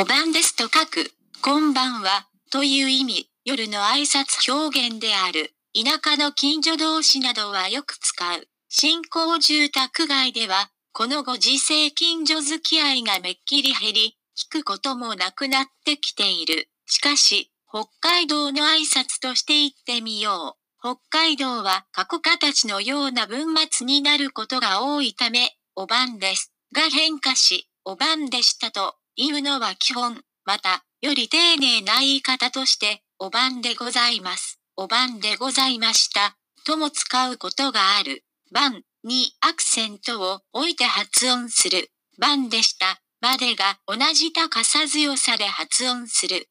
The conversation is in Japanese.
お晩ですと書く、こんばんは、という意味、夜の挨拶表現である。田舎の近所同士などはよく使う。新興住宅街では、このご時世近所付き合いがめっきり減り、聞くこともなくなってきている。しかし、北海道の挨拶として言ってみよう。北海道は過去形のような文末になることが多いため、お晩です。が変化し、お番でしたと言うのは基本。また、より丁寧な言い方として、お晩でございます。お晩でございました。とも使うことがある。晩にアクセントを置いて発音する。番でした。までが同じ高さ強さで発音する。